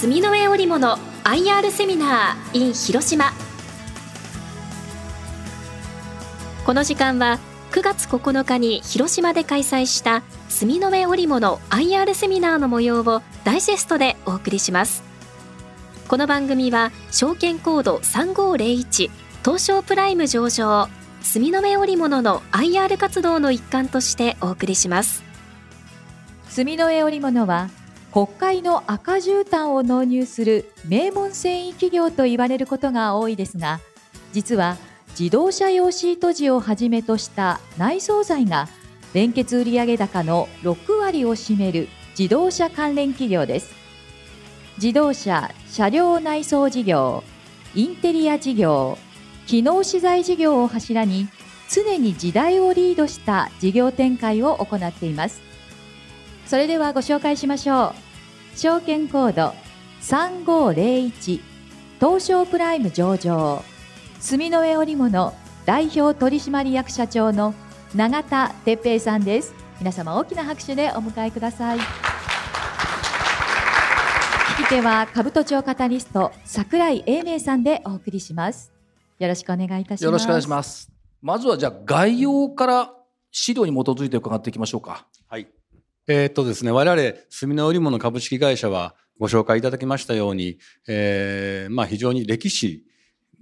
住の上織物 IR セミナー in 広島。この時間は9月9日に広島で開催した住の上織物 IR セミナーの模様をダイジェストでお送りします。この番組は証券コード3501東証プライム上場住の上織物の IR 活動の一環としてお送りします。住の上織物は国会の赤絨毯を納入する名門繊維企業と言われることが多いですが実は自動車用シート地をはじめとした内装材が連結売上高の6割を占める自動車関連企業です。自動車車両内装事業インテリア事業機能資材事業を柱に常に時代をリードした事業展開を行っています。それではご紹介しましょう。証券コード3501東証プライム上場。住の上織物代表取締役社長の永田哲平さんです。皆様大きな拍手でお迎えください。聞き手は兜町カタリスト櫻井英明さんでお送りします。よろしくお願いいたします。よろしくお願いします。まずはじゃあ概要から資料に基づいて伺っていきましょうか。はいえー、っとですね我々住の織物株式会社はご紹介いただきましたように、えー、まあ非常に歴史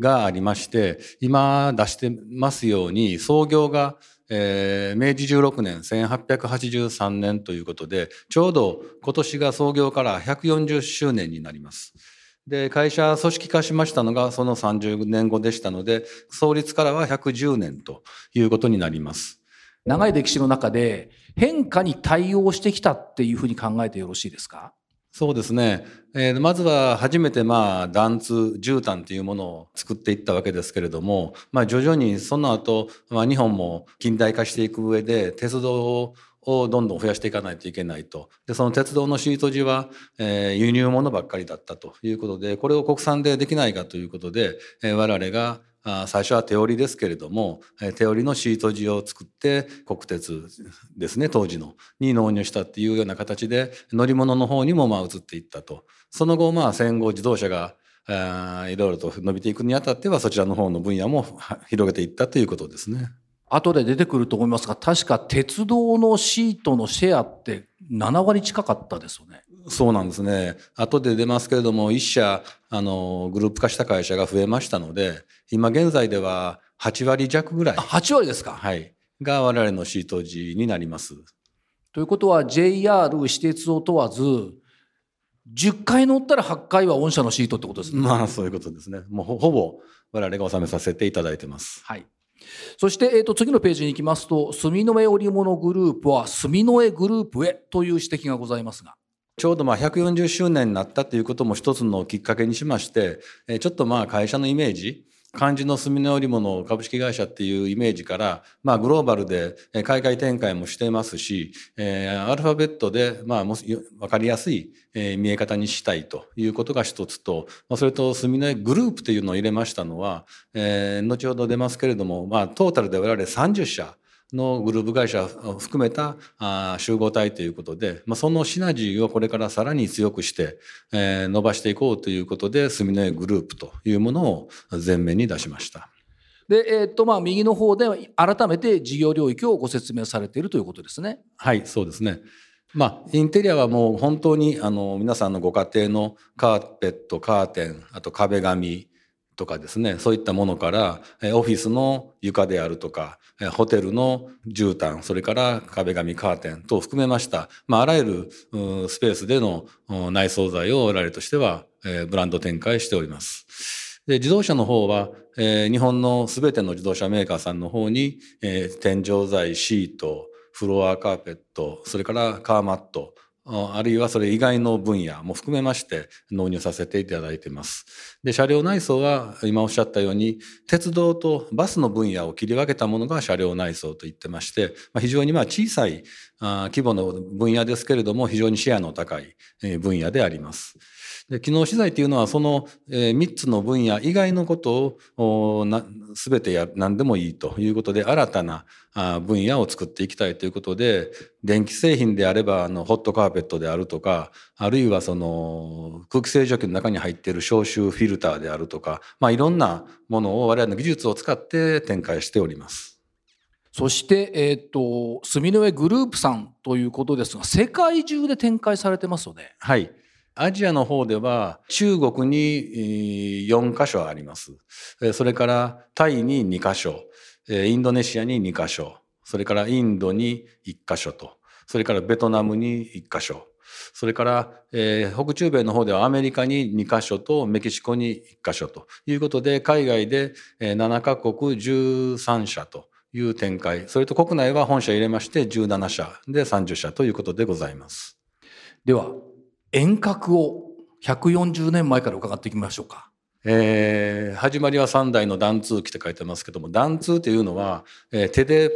がありまして、今出してますように、創業が、えー、明治16年、1883年ということで、ちょうど今年が創業から140周年になります。で、会社組織化しましたのがその30年後でしたので、創立からは110年ということになります。長い歴史の中で変化に対応してきたっていうふうに考えてよろしいですか？そうですね。えー、まずは初めてまあ弾通絨毯というものを作っていったわけですけれども、まあ徐々にその後、まあ日本も近代化していく上で鉄道をどんどん増やしていかないといけないと。で、その鉄道のシート地は、えー、輸入物ばっかりだったということで、これを国産でできないかということで、えー、我々が最初は手織りですけれども手織りのシート地を作って国鉄ですね当時のに納入したっていうような形で乗り物の方にもまあ移っていったとその後まあ戦後自動車がいろいろと伸びていくにあたってはそちらの方の分野も広げていったということですね。後で出てくると思いますが確か鉄道のシートのシェアって7割近かったですよね。そうなんですね。後で出ますけれども、一社、あの、グループ化した会社が増えましたので、今現在では8割弱ぐらい。8割ですかはい。が我々のシート時になります。ということは JR、私鉄を問わず、10回乗ったら8回は御社のシートってことですね。まあそういうことですね。もうほぼ我々が納めさせていただいてます。はい。そして、えっ、ー、と、次のページに行きますと、住の上織物グループは住の上グループへという指摘がございますが。ちょうどまあ140周年になったということも一つのきっかけにしまして、ちょっとまあ会社のイメージ、漢字の住の織物株式会社っていうイメージから、まあグローバルで海外展開もしてますし、アルファベットで、まあわかりやすい見え方にしたいということが一つと、それと住のグループというのを入れましたのは、後ほど出ますけれども、まあトータルで我々30社、のグループ会社を含めたあ集合体ということで、まあ、そのシナジーをこれからさらに強くして、えー、伸ばしていこうということで、住の江グループというものを前面に出しました。で、えー、っと、まあ、右の方で改めて事業領域をご説明されているということですね。はい、そうですね。まあ、インテリアはもう本当に、あの、皆さんのご家庭のカーペット、カーテン、あと壁紙、とかですね、そういったものから、オフィスの床であるとか、ホテルの絨毯、それから壁紙、カーテン等を含めました、まあ、あらゆるスペースでの内装材を我々としては、ブランド展開しております。で自動車の方は、え、日本のすべての自動車メーカーさんの方に、えー、天井材、シート、フロアカーペット、それからカーマット、あるいはそれ以外の分野も含めまして納入させていただいています。で、車両内装は今おっしゃったように、鉄道とバスの分野を切り分けたものが車両内装と言ってまして、まあ、非常にまあ小さい規模の分野ですけれども非常にシェアの高い分野であります。で機能資材というのはその、えー、3つの分野以外のことをな全てや何でもいいということで新たなあ分野を作っていきたいということで電気製品であればあのホットカーペットであるとかあるいはその空気清浄機の中に入っている消臭フィルターであるとか、まあ、いろんなものを我々の技術を使って展開しております。そして、えっ、ー、と、住之江グループさんということですが、世界中で展開されてますよね。はい。アジアの方では中国に4カ所あります。それからタイに2カ所、インドネシアに2カ所、それからインドに1カ所と、それからベトナムに1カ所、それから、北中米の方ではアメリカに2カ所とメキシコに1カ所と。いうことで、海外で7カ国13社と。いう展開、それと国内は本社入れまして17社で30社ということでございます。では、遠隔を140年前から伺っていきましょうか。えー、始まりは3台の段通機って書いてますけども段通というのは、えー、手で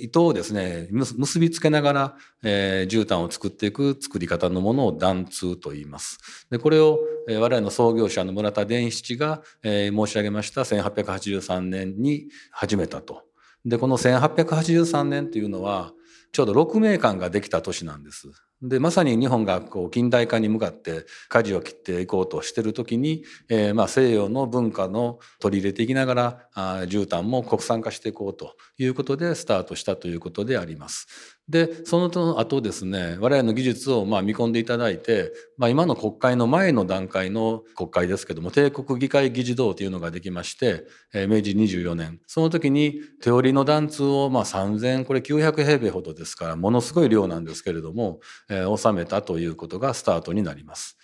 糸をですね結びつけながら、えー、絨毯を作っていく作り方のものを段通と言います。でこれを、えー、我々の創業者の村田伝七が、えー、申し上げました1883年に始めたと。でこの1883年というのはちょうど6名間ができた年なんです。でまさに日本がこう近代化に向かって舵を切っていこうとしてる時に、えー、まあ西洋の文化の取り入れていきながらあ絨毯も国産化していこうということでスタートしたということであります。でその後ですね我々の技術をまあ見込んでいただいて、まあ、今の国会の前の段階の国会ですけども帝国議会議事堂というのができまして、明治24年その時に手織りの段通をまあ3000これ900平米ほどですからものすごい量なんですけれども、えー、収めたということがスタートになります。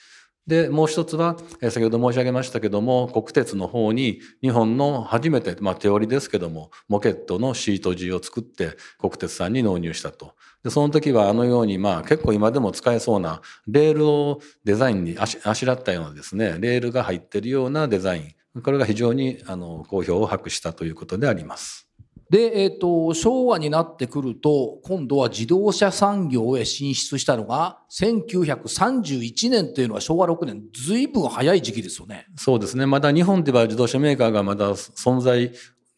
でもう一つは先ほど申し上げましたけども国鉄の方に日本の初めて、まあ、手織りですけどもモケットのシート地を作って国鉄さんに納入したと。でその時はあのようにまあ結構今でも使えそうなレールをデザインにあしあしらったようなですねレールが入ってるようなデザインこれが非常にあの好評を博したということであります。で、えっ、ー、と、昭和になってくると、今度は自動車産業へ進出したのが、1931年というのは昭和6年、ずいぶん早い時期ですよね。そうですね。まだ日本では自動車メーカーがまだ存在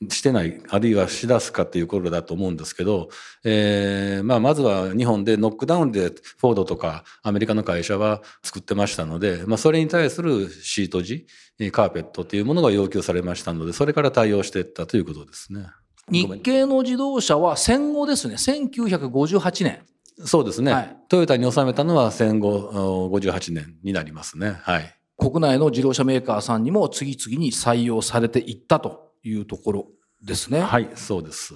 してない、あるいはしだすかっていう頃だと思うんですけど、えー、まあ、まずは日本でノックダウンでフォードとかアメリカの会社は作ってましたので、まあ、それに対するシート地、カーペットというものが要求されましたので、それから対応していったということですね。日系の自動車は戦後ですね、1958年。そうですね。はい、トヨタに収めたのは戦後58年になりますね。はい。国内の自動車メーカーさんにも次々に採用されていったというところですね。はい、そうです。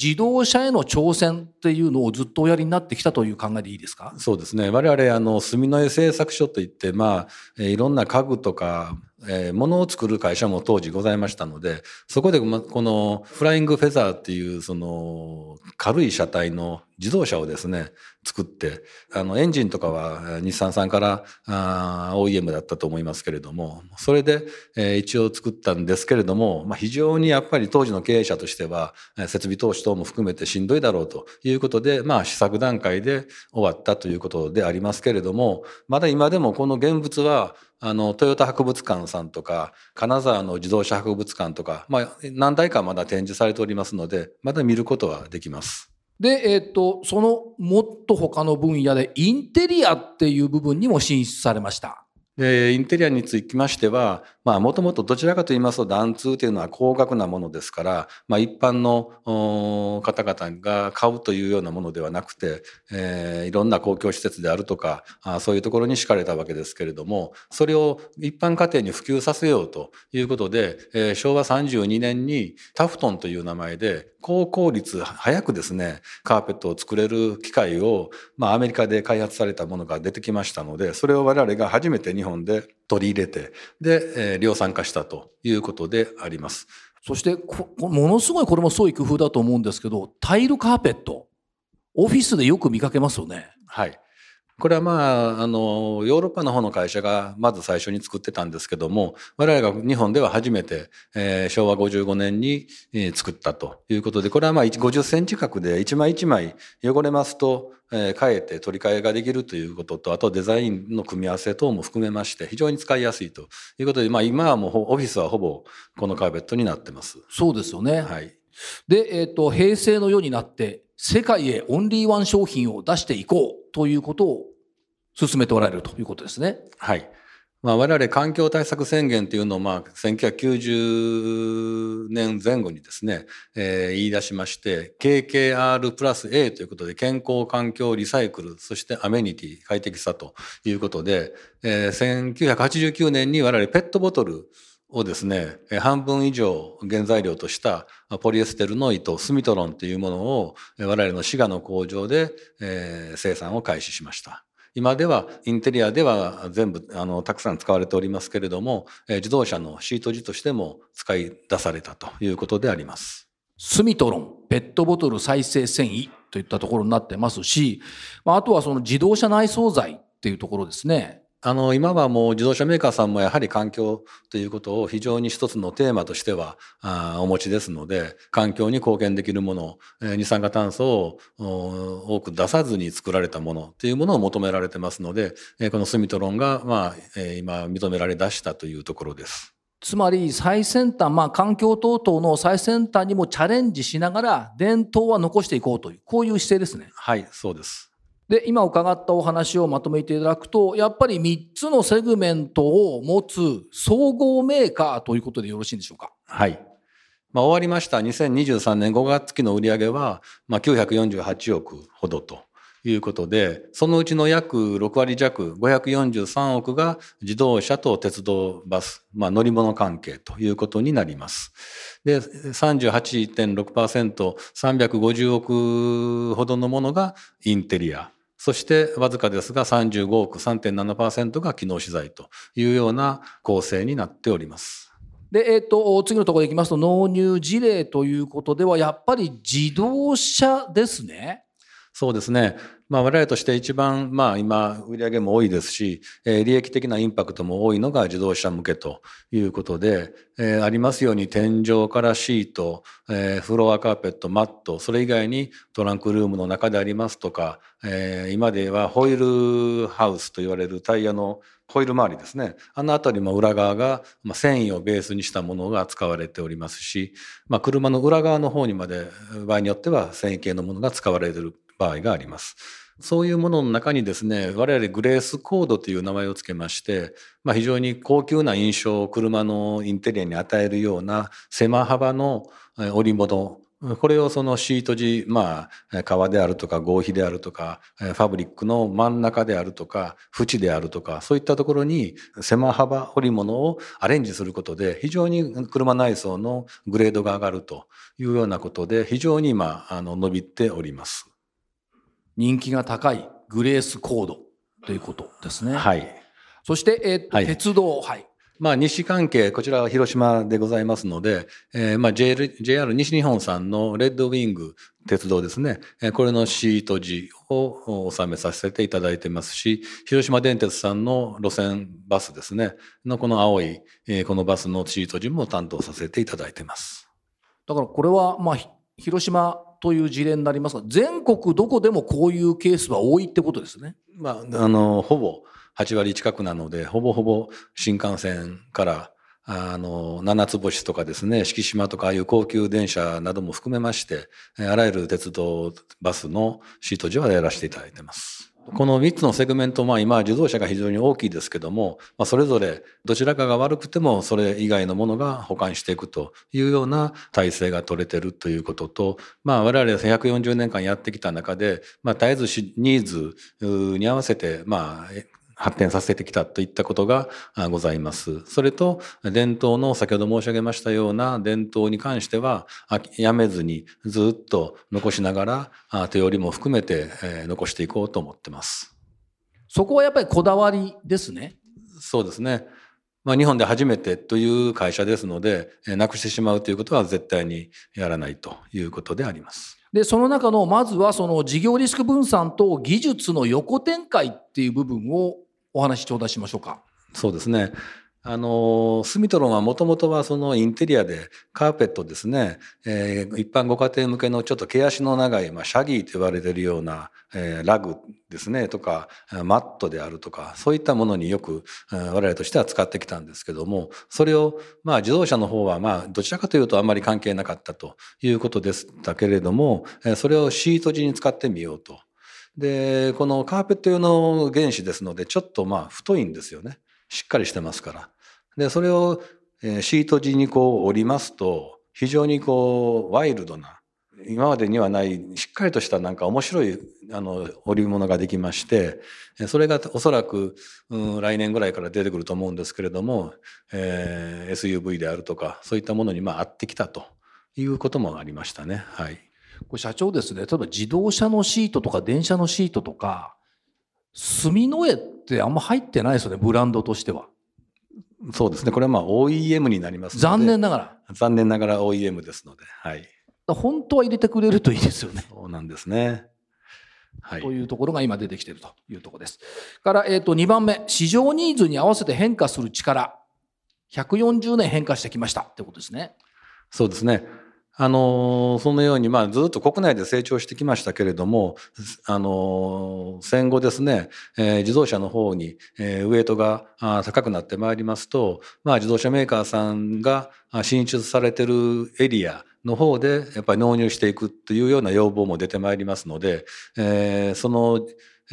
自動車への挑戦っていうのをずっとおやりになってきたという考えでいいですか？そうですね。我々、あの、住之江製作所といって、まあ、いろんな家具とか、えー、物を作る会社も当時ございましたので、そこで、ま、このフライングフェザーっていう、その、軽い車体の自動車をですね、作って、あの、エンジンとかは日産さんからあ OEM だったと思いますけれども、それで、えー、一応作ったんですけれども、まあ、非常にやっぱり当時の経営者としては、設備投資等も含めてしんどいだろうということで、まあ、試作段階で終わったということでありますけれども、まだ今でもこの現物は、あの、トヨタ博物館さんとか、金沢の自動車博物館とか、まあ、何台かまだ展示されておりますので、まだ見ることはできます。で、えっ、と、そのもっと他の分野でインテリアっていう部分にも進出されました。で、インテリアにつきましては、まあ、もともとどちらかと言いますと、段通というのは高額なものですから、まあ、一般の方々が買うというようなものではなくて、えー、いろんな公共施設であるとかあ、そういうところに敷かれたわけですけれども、それを一般家庭に普及させようということで、えー、昭和32年にタフトンという名前で、高効率、早くですね、カーペットを作れる機械を、まあ、アメリカで開発されたものが出てきましたので、それを我々が初めて日本で取り入れて、で、えー、量産化したということであります。そしてものすごいこれも創意工夫だと思うんですけど、タイルカーペット、オフィスでよく見かけますよね。はい。これはまあ、あの、ヨーロッパの方の会社がまず最初に作ってたんですけども、我々が日本では初めて、えー、昭和55年に、えー、作ったということで、これはまあ50センチ角で一枚一枚汚れますと、えー、変えて取り替えができるということと、あとデザインの組み合わせ等も含めまして、非常に使いやすいということで、まあ今はもうオフィスはほぼこのカーペットになってます。そうですよね。はい。で、えっ、ー、と、平成の世になって、世界へオンリーワン商品を出していこうということを進めておられるということですね。はい。まあ、我々環境対策宣言というのを、まあ、1990年前後にですね、えー、言い出しまして、KKR プラス A ということで、健康環境リサイクル、そしてアメニティ、快適さということで、えー、1989年に我々ペットボトルをですね、半分以上原材料としたポリエステルの糸、スミトロンというものを我々の滋賀の工場で、えー、生産を開始しました。今ではインテリアでは全部あのたくさん使われておりますけれども、え、自動車のシート地としても使い出されたということであります。スミトロン、ペットボトル再生繊維といったところになってますし、まあとはその自動車内装材っていうところですね。あの、今はもう自動車メーカーさんもやはり環境ということを非常に一つのテーマとしてはあお持ちですので、環境に貢献できるもの、え二酸化炭素を多く出さずに作られたものというものを求められてますので、えこのスミトロンが、まあ、え今認められ出したというところです。つまり最先端、まあ環境等々の最先端にもチャレンジしながら伝統は残していこうという、こういう姿勢ですね。はい、そうです。で、今伺ったお話をまとめていただくと、やっぱり3つのセグメントを持つ総合メーカーということでよろしいんでしょうか？はい。まあ、終わりました2023年5月期の売上は、まあ、948億ほどということで、そのうちの約6割弱、543億が自動車と鉄道バス、まあ、乗り物関係ということになります。で、38.6%、350億ほどのものがインテリア。そしてわずかですが35億3.7%が機能資材というような構成になっております。で、えっ、ー、と、次のところでいきますと、納入事例ということでは、やっぱり自動車ですね。そうですね。まあ、我々として一番、まあ、今、売り上げも多いですし、え、利益的なインパクトも多いのが自動車向けということで、え、ありますように天井からシート、え、フロアカーペット、マット、それ以外にトランクルームの中でありますとか、え、今ではホイールハウスと言われるタイヤのホイール周りですね。あのあたりも裏側が、ま、繊維をベースにしたものが使われておりますし、まあ、車の裏側の方にまで場合によっては繊維系のものが使われている場合があります。そういうものの中にですね、我々グレースコードという名前を付けまして、まあ、非常に高級な印象を車のインテリアに与えるような狭幅の織物これをそのシート地、まあ、革であるとか合皮であるとか、ファブリックの真ん中であるとか、縁であるとか、そういったところに狭幅織物をアレンジすることで、非常に車内装のグレードが上がるというようなことで、非常に今、あの、伸びております。人気が高いグレースコードということですね。はい。そして、えー、はい、鉄道、はい。まあ、西関係、こちらは広島でございますので、えー、まあ JR、JR 西日本さんのレッドウィング鉄道ですね、これのシート字を収めさせていただいてますし、広島電鉄さんの路線バスですね、のこの青い、えー、このバスのシート字も担当させていただいてます。だからこれは、まあ、広島という事例になりますが、全国どこでもこういうケースは多いってことですね。まあ、あの、ほぼ8割近くなので、ほぼほぼ新幹線から、あの、七つ星とかですね、四季島とかああいう高級電車なども含めまして、あらゆる鉄道、バスのシート時はやらせていただいてます。この3つのセグメント、まあ今自動車が非常に大きいですけども、まあそれぞれどちらかが悪くてもそれ以外のものが保管していくというような体制が取れてるということと、まあ我々140年間やってきた中で、まあ絶えずニーズに合わせて、まあ発展させてきたといったことがございます。それと、伝統の先ほど申し上げましたような伝統に関しては、やめずにずっと残しながら、手織りも含めて残していこうと思ってます。そこはやっぱりこだわりですね。そうですね。まあ、日本で初めてという会社ですので、なくしてしまうということは絶対にやらないということであります。で、その中の、まずはその事業リスク分散と技術の横展開っていう部分をお話頂戴しましょうか。そうですね。あの、スミトロンはもともとはそのインテリアでカーペットですね、えー、一般ご家庭向けのちょっと毛足の長い、まあ、シャギーと言われているような、えー、ラグですね、とか、マットであるとか、そういったものによく、えー、我々としては使ってきたんですけども、それを、まあ自動車の方は、まあどちらかというとあんまり関係なかったということでしたけれども、えそれをシート地に使ってみようと。で、このカーペット用の原子ですので、ちょっとまあ太いんですよね。しっかりしてますから。で、それをシート地にこう折りますと、非常にこうワイルドな、今までにはないしっかりとしたなんか面白いあの織物ができましてそれがおそらく、うん、来年ぐらいから出てくると思うんですけれども、えー、SUV であるとかそういったものにまあ合ってきたということもありましたね。はい、これ社長ですね例えば自動車のシートとか電車のシートとか墨の絵ってあんま入ってないですよねブランドとしては。そうですねこれはまあ OEM になりますので残念ながら残念ながら OEM ですのではい本当は入れてくれるといいですよね。そうなんですね。はい、というところが今出てきているというところです。から、えっ、ー、と、2番目、市場ニーズに合わせて変化する力。140年変化してきましたってことですね。そうですね。あのそのように、まあ、ずっと国内で成長してきましたけれども、あの戦後ですね、えー、自動車の方に、えー、ウエイトが高くなってまいりますと、まあ、自動車メーカーさんが進出されてるエリアの方でやっぱり納入していくというような要望も出てまいりますので、えー、その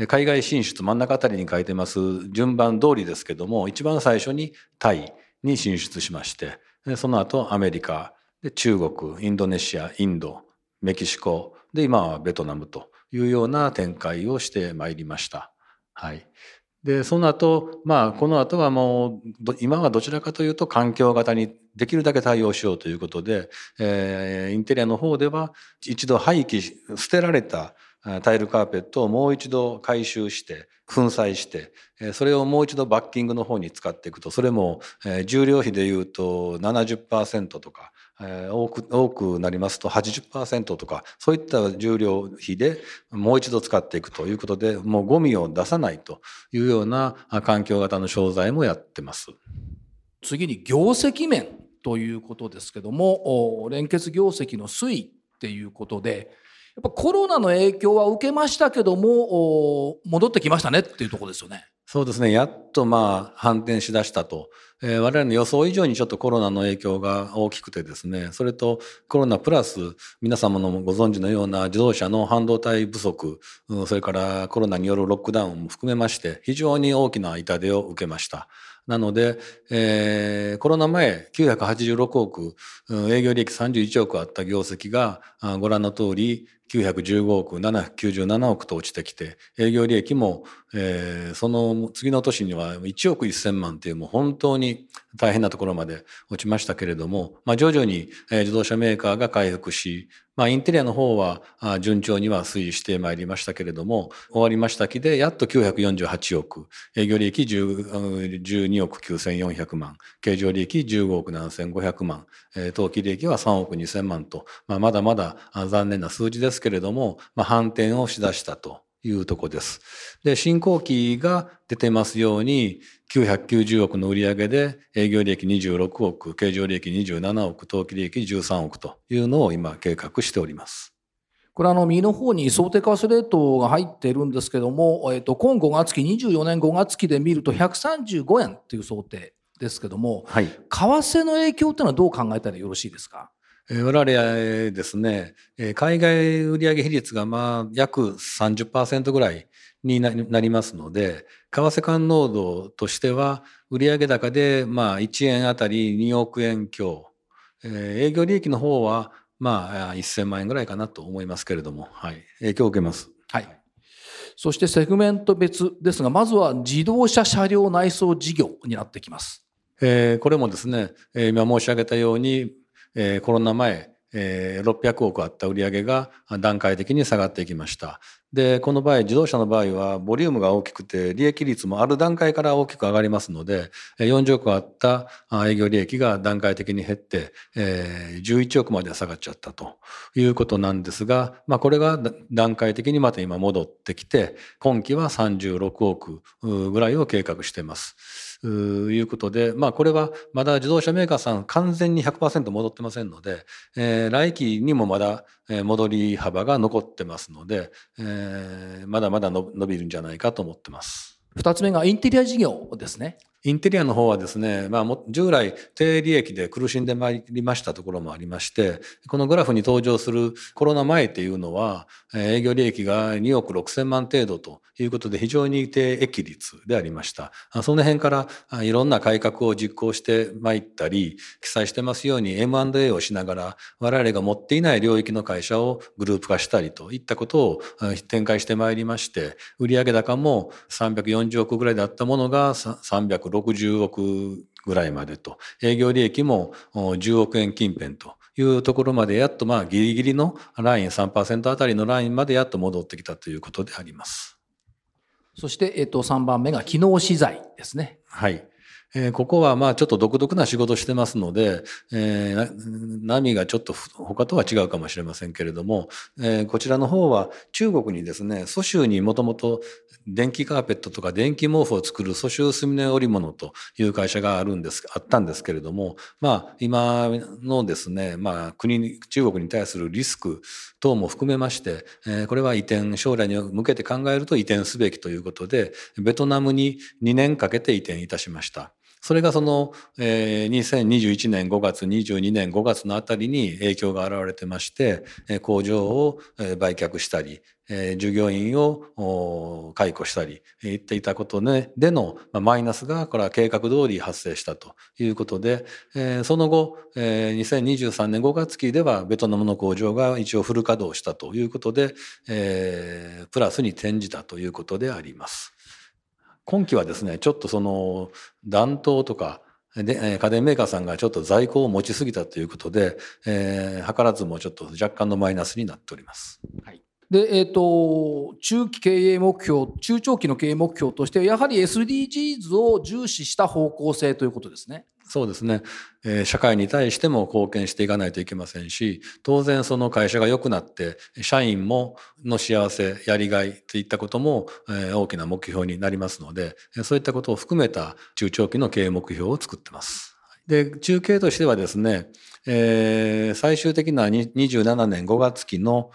海外進出真ん中あたりに書いてます順番通りですけども一番最初にタイに進出しましてその後アメリカで中国インドネシアインドメキシコで今はベトナムというような展開をしてまいりました。はい、でその後まあこの後はもう今はどちらかというと環境型にできるだけ対応しようということで、えー、インテリアの方では一度廃棄捨てられたタイルカーペットをもう一度回収して粉砕してそれをもう一度バッキングの方に使っていくとそれも重量比でいうと70%とか多く多くなりますと80%とかそういった重量比でもう一度使っていくということでもうゴミを出さないというような環境型の商材もやってます。次に業績面ということですけども連結業績の推移っていうことでっぱコロナの影響は受けましたけども戻ってきましたねっていうところですよね。そうですね。やっとまあ反転しだしたと。えー、我々の予想以上にちょっとコロナの影響が大きくてですね、それとコロナプラス皆様のご存知のような自動車の半導体不足、それからコロナによるロックダウンも含めまして非常に大きな痛手を受けました。なので、えー、コロナ前986億、営業利益31億あった業績がご覧の通り915億、797億と落ちてきて、営業利益も、えー、その次の年には1億1000万っていうもう本当に大変なところまで落ちましたけれども、まあ、徐々に、え、自動車メーカーが回復し、まあ、インテリアの方は順調には推移してまいりましたけれども、終わりました期でやっと948億、営業利益12億9400万、経常利益15億7500万、当期利益は3億2000万と、まあ、まだまだ残念な数字です。けれども、まあ、反転をしだしたというとこです。で、新興期が出てますように、990億の売上で営業利益26億、経常利益27億、当期利益13億というのを今計画しております。これあの右の方に想定為替レートが入っているんですけども、えっと、今5月期、24年5月期で見ると135円っていう想定ですけども、はい、為替の影響っていうのはどう考えたらよろしいですか？我々ですね、海外売上比率がまあ約30%ぐらいになりますので、為替換濃度としては売上高でまあ1円あたり2億円強、営業利益の方はまあ1000万円ぐらいかなと思いますけれども、はい、影響を受けます。はい。そしてセグメント別ですが、まずは自動車車両内装事業になってきます。えー、これもですね、えー、今申し上げたように、えー、コロナ前、えー、600億あった売上が段階的に下がっていきました。で、この場合、自動車の場合は、ボリュームが大きくて、利益率もある段階から大きく上がりますので、40億あった営業利益が段階的に減って、え11億まで下がっちゃったということなんですが、まあ、これが段階的にまた今戻ってきて、今期は36億ぐらいを計画しています。いうことで、まあ、これはまだ自動車メーカーさん完全に100%戻ってませんので、えー、来期にもまだ戻り幅が残ってますので、えー、まだまだ伸びるんじゃないかと思ってます。二つ目がインテリア事業ですね。インテリアの方はですね、まあ、従来低利益で苦しんでまいりましたところもありまして、このグラフに登場するコロナ前っていうのは、営業利益が2億6千万程度ということで非常に低益率でありました。その辺からいろんな改革を実行してまいったり、記載してますように M&A をしながら我々が持っていない領域の会社をグループ化したりといったことを展開してまいりまして、売上高も340億ぐらいだったものが300 360億ぐらいまでと、営業利益も10億円近辺というところまでやっとまあギリギリのライン3%あたりのラインまでやっと戻ってきたということであります。そして、えっと、3番目が機能資材ですね。はい。えー、ここはまあちょっと独特な仕事してますので、えー、波がちょっと他とは違うかもしれませんけれども、えー、こちらの方は中国にですね、蘇州にもともと電気カーペットとか電気毛布を作る蘇州スミネ織物という会社があるんです、あったんですけれども、まあ今のですね、まあ国、中国に対するリスク等も含めまして、えー、これは移転、将来に向けて考えると移転すべきということで、ベトナムに2年かけて移転いたしました。それがその、えー、2021年5月、22年5月のあたりに影響が現れてまして、工場を売却したり、従業員を解雇したり、言っていたことでのマイナスが、これは計画通り発生したということで、その後、2023年5月期ではベトナムの工場が一応フル稼働したということで、プラスに転じたということであります。今期はですね、ちょっとその暖冬とか、で家電メーカーさんがちょっと在庫を持ちすぎたということで、えー、図らずもちょっと若干のマイナスになっております。はいで、えっ、ー、と、中期経営目標、中長期の経営目標として、やはり SDGs を重視した方向性ということですね。そうですね、えー、社会に対しても貢献していかないといけませんし当然その会社が良くなって社員もの幸せやりがいといったことも、えー、大きな目標になりますのでそういったことを含めた中長期の経営目標を作ってます。で中継としてはですねえー、最終的な27年5月期の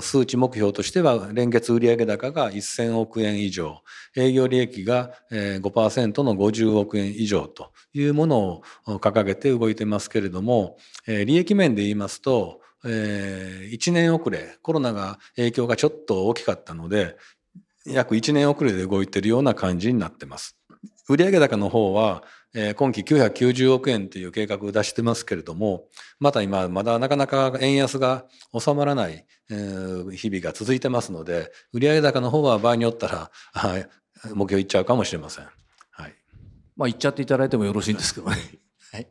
数値目標としては連月売上高が1000億円以上営業利益が5%の50億円以上というものを掲げて動いてますけれども利益面で言いますと1年遅れコロナが影響がちょっと大きかったので約1年遅れで動いているような感じになってます。売上高の方はえー、今期990億円という計画を出してますけれども、また今、まだなかなか円安が収まらない、えー、日々が続いてますので、売上高の方は場合によったら、はい、目標いっちゃうかもしれません。はい。まあ、言っちゃっていただいてもよろしいんですけどね。はい。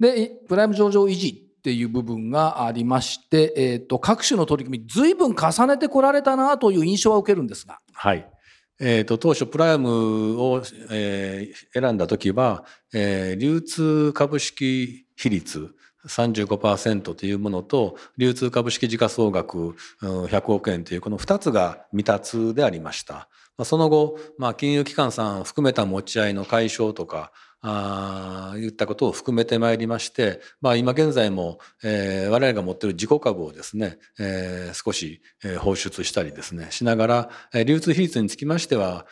で、プライム上場維持っていう部分がありまして、えっ、ー、と、各種の取り組み、随分重ねてこられたなという印象は受けるんですが。はい。えーと、当初プライムを、えー、選んだ時は、えー、流通株式比率35%というものと流通株式時価総額100億円というこの2つが未達でありました。その後、まあ、金融機関さん含めた持ち合いの解消とかあ言ったことを含めてまいりまして、まあ、今現在も、えー、我々が持っている自己株をですね、えー、少し、えー、放出したりですねしながら、えー、流通比率につきましては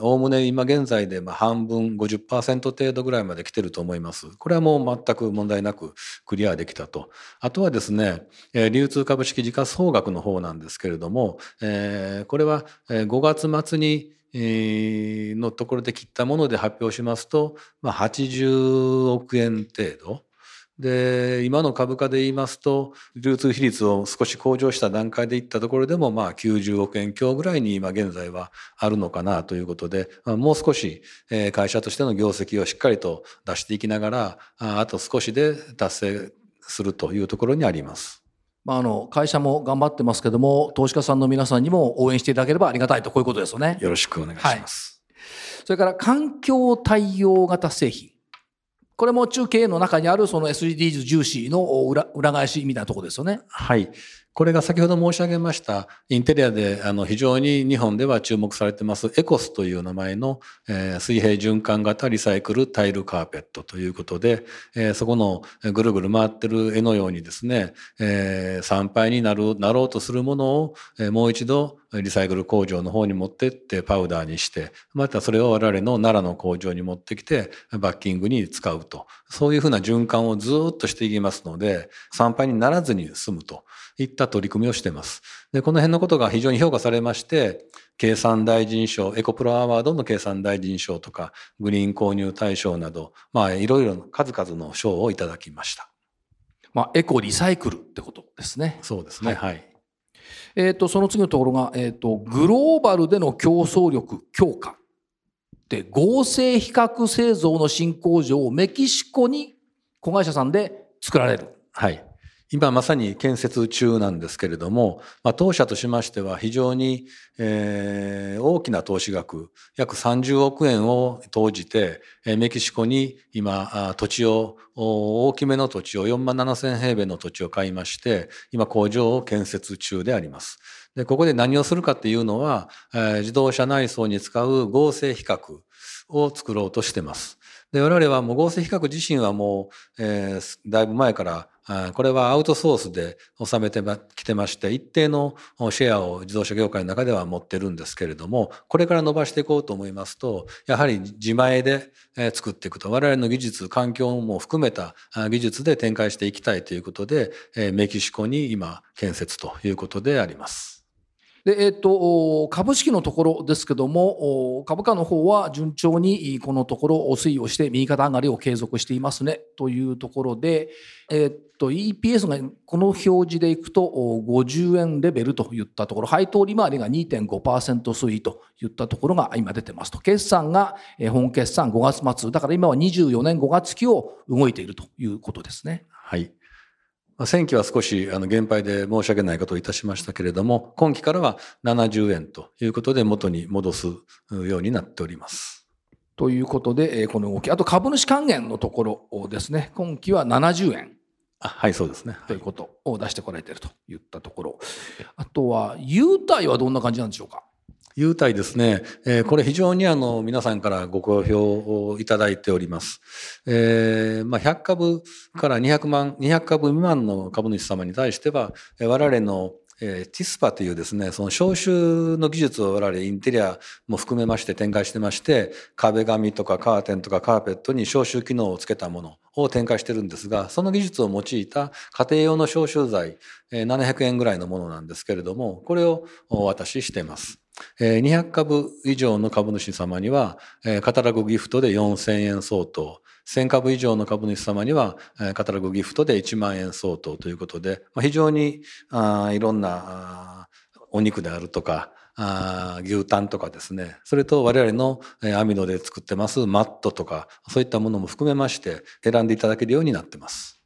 おおむね今現在でまあ半分50%程度ぐらいまで来てると思います。これはもう全く問題なくクリアできたと。あとはですね、えー、流通株式時価総額の方なんですけれども、えー、これは5月末にのところで切ったもので発表しますと、まあ、80億円程度。で今の株価で言いますと流通比率を少し向上した段階でいったところでもまあ90億円強ぐらいに今現在はあるのかなということで、もう少し会社としての業績をしっかりと出していきながらあと少しで達成するというところにあります。まあ、あの会社も頑張ってますけども投資家さんの皆さんにも応援していただければありがたいとこういうことですよね。よろしくお願いします。はい、それから環境対応型製品。これも中継の中にあるその SDGs 重視の裏裏返しみたいなところですよね。はい。これが先ほど申し上げましたインテリアであの非常に日本では注目されてますエコスという名前の、えー、水平循環型リサイクルタイルカーペットということで、えー、そこのぐるぐる回ってる絵のようにですね、えー、参拝になるなろうとするものを、え、もう一度リサイクル工場の方に持ってってパウダーにしてまたそれを我々の奈良の工場に持ってきてバッキングに使うと。そういうふうな循環をずっとしていきますので参拝にならずに済むと。いった取り組みをしています。で、この辺のことが非常に評価されまして、計算大臣賞、エコプロアワードの計算大臣賞とか、グリーン購入大賞など、まあ、いろいろ数々の賞をいただきました。まあ、エコリサイクルってことですね。そうですね。はい。はい、えっ、ー、と、その次のところが、えっ、ー、と、グローバルでの競争力強化。で、合成比較製造の新工場をメキシコに子会社さんで作られる。はい。今まさに建設中なんですけれども、まあ、当社としましては非常に、えー、大きな投資額約30億円を投じてメキシコに今土地を大きめの土地を4万7千平米の土地を買いまして今工場を建設中であります。でここで何をするかっていうのは、えー、自動車内装に使う合成比較を作ろうとしてます。で我々はもう合成比較自身はもう、えー、だいぶ前からこれはアウトソースで収めてきてまして一定のシェアを自動車業界の中では持ってるんですけれどもこれから伸ばしていこうと思いますとやはり自前で作っていくと我々の技術環境も含めた技術で展開していきたいということでメキシコに今建設ということであります。で、えっ、と、株式のところですけども、株価の方は順調にこのところ推移をして右肩上がりを継続していますねというところで、えっ、と、EPS がこの表示でいくと50円レベルといったところ、配当利回りが2.5%推移といったところが今出てますと。決算が本決算5月末、だから今は24年5月期を動いているということですね。はい。前期は少しあの減配で申し訳ないことをいたしましたけれども、今期からは70円ということで元に戻すようになっております。ということで、この動き、あと株主還元のところですね、今期は70円。あはい、そうですね。ということを出してこられているといったところ。あとは、優待はどんな感じなんでしょうか？優待ですね、えー、これ非常にあの皆さんからご好評をいただいております。えー、まあ、100株から200万、200株未満の株主様に対しては、我々のえー、ティスパというですね、その消臭の技術を我々インテリアも含めまして展開してまして、壁紙とかカーテンとかカーペットに消臭機能をつけたものを展開してるんですが、その技術を用いた家庭用の消臭剤、えー、700円ぐらいのものなんですけれども、これをお渡ししています。200株以上の株主様には、カタログギフトで4000円相当、1000株以上の株主様には、カタログギフトで1万円相当ということで、非常にいろんなお肉であるとか、牛タンとかですね、それと我々のアミノで作ってますマットとか、そういったものも含めまして選んでいただけるようになってます。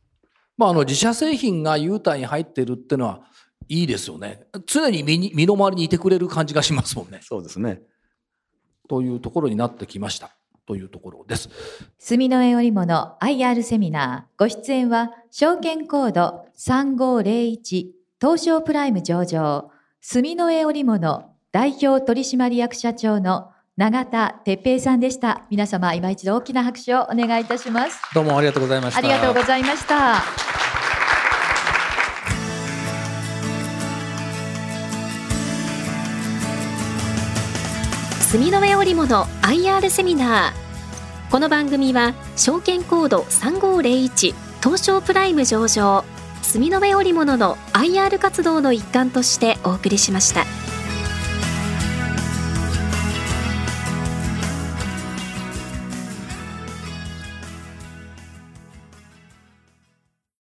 まあ、あの自社製品が優待に入っているっていうのはいいですよね。常に身に身の回りにいてくれる感じがしますもんね。そうですね。というところになってきました。というところです。住の絵織物 IR セミナーご出演は証券コード3501東証プライム上場住の絵織物代表取締役社長の永田哲平さんでした。皆様今一度大きな拍手をお願いいたします。どうもありがとうございました。ありがとうございました。住の上織物 IR セミナーこの番組は証券コード3501東証プライム上場住の上織物の IR 活動の一環としてお送りしました。